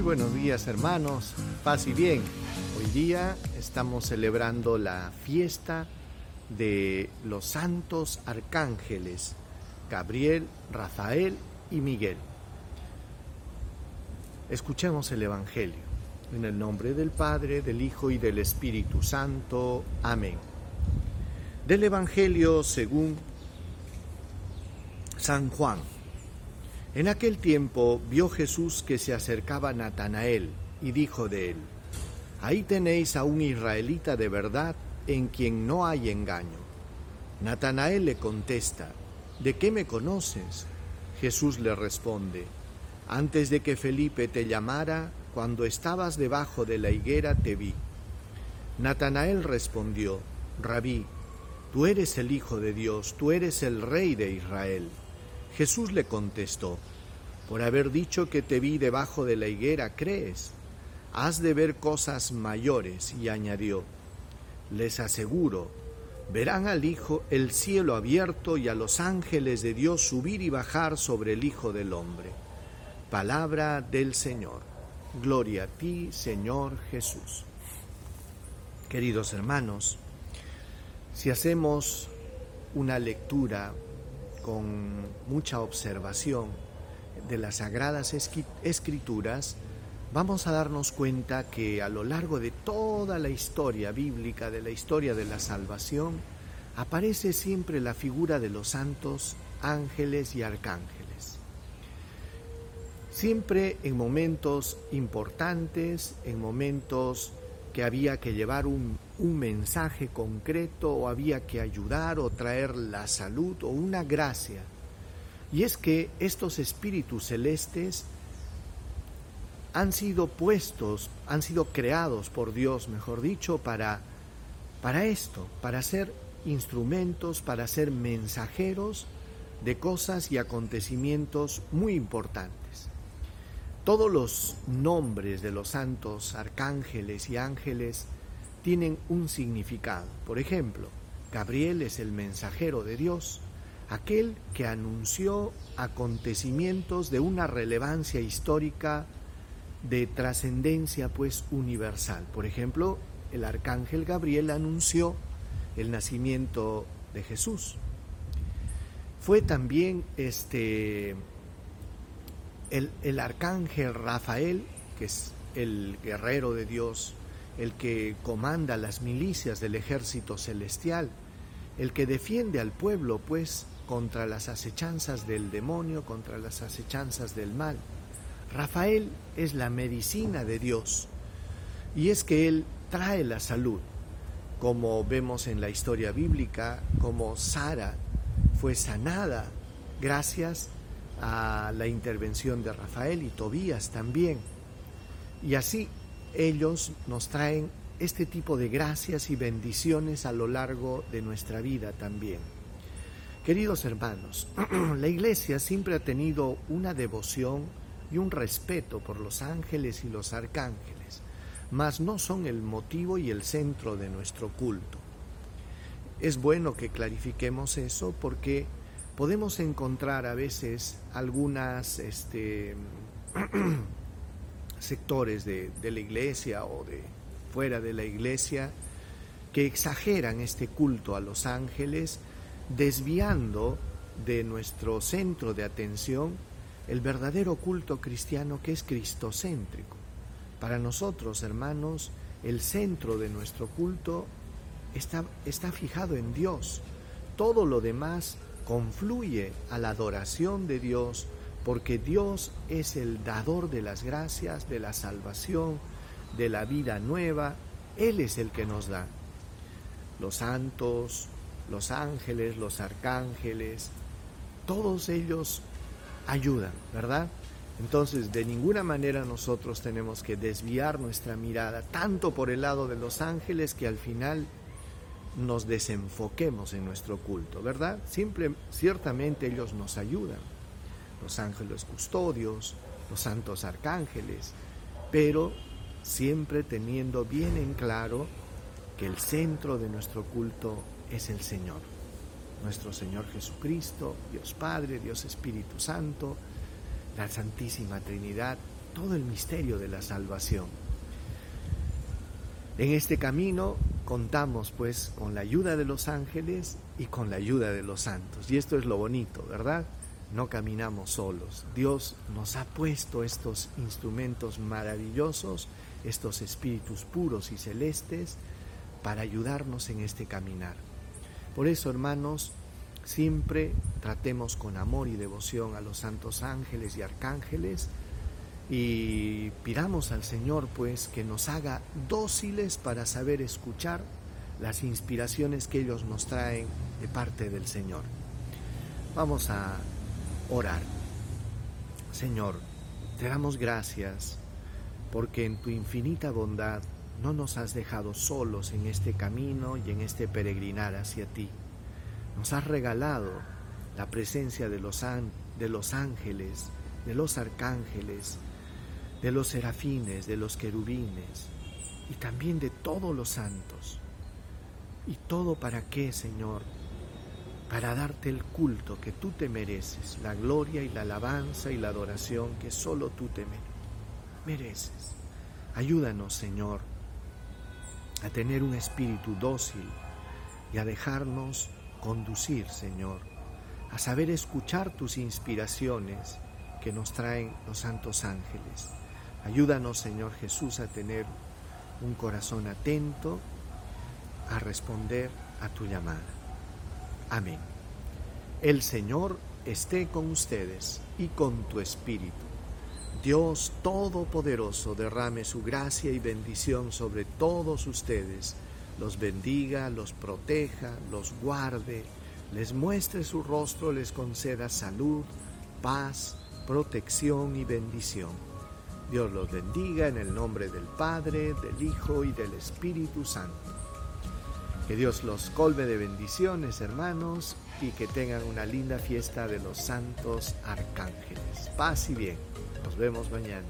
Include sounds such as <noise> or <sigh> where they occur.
Muy buenos días hermanos, paz y bien. Hoy día estamos celebrando la fiesta de los santos arcángeles, Gabriel, Rafael y Miguel. Escuchemos el Evangelio. En el nombre del Padre, del Hijo y del Espíritu Santo. Amén. Del Evangelio según San Juan. En aquel tiempo vio Jesús que se acercaba Natanael y dijo de él, Ahí tenéis a un israelita de verdad en quien no hay engaño. Natanael le contesta, ¿de qué me conoces? Jesús le responde, Antes de que Felipe te llamara, cuando estabas debajo de la higuera te vi. Natanael respondió, Rabí, tú eres el Hijo de Dios, tú eres el Rey de Israel. Jesús le contestó, por haber dicho que te vi debajo de la higuera, ¿crees? Has de ver cosas mayores, y añadió, les aseguro, verán al Hijo el cielo abierto y a los ángeles de Dios subir y bajar sobre el Hijo del Hombre. Palabra del Señor. Gloria a ti, Señor Jesús. Queridos hermanos, si hacemos una lectura con mucha observación de las sagradas escrituras, vamos a darnos cuenta que a lo largo de toda la historia bíblica, de la historia de la salvación, aparece siempre la figura de los santos ángeles y arcángeles. Siempre en momentos importantes, en momentos que había que llevar un, mensaje concreto o había que ayudar o traer la salud o una gracia. Y es que estos espíritus celestes han sido puestos, han sido creados por Dios, mejor dicho, para, para esto, para ser instrumentos, para ser mensajeros de cosas y acontecimientos muy importantes. Todos los nombres de los santos arcángeles y ángeles tienen un significado. Por ejemplo, Gabriel es el mensajero de Dios, aquel que anunció acontecimientos de una relevancia histórica de trascendencia pues universal. Por ejemplo, el arcángel Gabriel anunció el nacimiento de Jesús. Fue también este el, arcángel Rafael, que es el guerrero de Dios, el que comanda las milicias del ejército celestial, el que defiende al pueblo, pues, contra las acechanzas del demonio, contra las acechanzas del mal. Rafael es la medicina de Dios, y es que Él trae la salud, como vemos en la historia bíblica, como Sara fue sanada gracias a la intervención de Rafael y Tobías también. Y así ellos nos traen este tipo de gracias y bendiciones a lo largo de nuestra vida también. Queridos hermanos, <clears throat> la Iglesia siempre ha tenido una devoción y un respeto por los ángeles y los arcángeles, mas no son el motivo y el centro de nuestro culto. Es bueno que clarifiquemos eso porque podemos encontrar a veces algunas este, <clears throat> sectores de, la iglesia o de fuera de la iglesia que exageran este culto a los ángeles, desviando de nuestro centro de atención el verdadero culto cristiano que es cristocéntrico. Para nosotros, hermanos, el centro de nuestro culto está, está fijado en Dios. Todo lo demás confluye a la adoración de Dios porque Dios es el dador de las gracias, de la salvación, de la vida nueva. Él es el que nos da. Los santos, los ángeles, los arcángeles, todos ellos ayudan, ¿verdad? Entonces, de ninguna manera nosotros tenemos que desviar nuestra mirada tanto por el lado de los ángeles que al final nos desenfoquemos en nuestro culto, ¿verdad? Simple, ciertamente ellos nos ayudan, los ángeles custodios, los santos arcángeles, pero siempre teniendo bien en claro que el centro de nuestro culto es el Señor, nuestro Señor Jesucristo, Dios Padre, Dios Espíritu Santo, la Santísima Trinidad, todo el misterio de la salvación. En este camino contamos pues con la ayuda de los ángeles y con la ayuda de los santos. Y esto es lo bonito, ¿verdad? No caminamos solos. Dios nos ha puesto estos instrumentos maravillosos, estos espíritus puros y celestes, para ayudarnos en este caminar. Por eso, hermanos, siempre tratemos con amor y devoción a los santos ángeles y arcángeles y pidamos al Señor pues que nos haga dóciles para saber escuchar las inspiraciones que ellos nos traen de parte del Señor. Vamos a orar. Señor, te damos gracias porque en tu infinita bondad no nos has dejado solos en este camino y en este peregrinar hacia ti. Nos has regalado la presencia de los, de los ángeles, de los arcángeles, de los serafines, de los querubines y también de todos los santos. ¿Y todo para qué, Señor? Para darte el culto que tú te mereces, la gloria y la alabanza y la adoración que solo tú te mereces. Ayúdanos, Señor, a tener un espíritu dócil y a dejarnos conducir, Señor, a saber escuchar tus inspiraciones que nos traen los santos ángeles. Ayúdanos, Señor Jesús, a tener un corazón atento a responder a tu llamada. Amén. El Señor esté con ustedes y con tu espíritu. Dios Todopoderoso derrame su gracia y bendición sobre todos ustedes, los bendiga, los proteja, los guarde, les muestre su rostro, les conceda salud, paz, protección y bendición Dios los bendiga en el nombre del Padre, del Hijo y del Espíritu Santo. Que Dios los colme de bendiciones, hermanos, y que tengan una linda fiesta de los santos arcángeles. Paz y bien. Nos vemos mañana.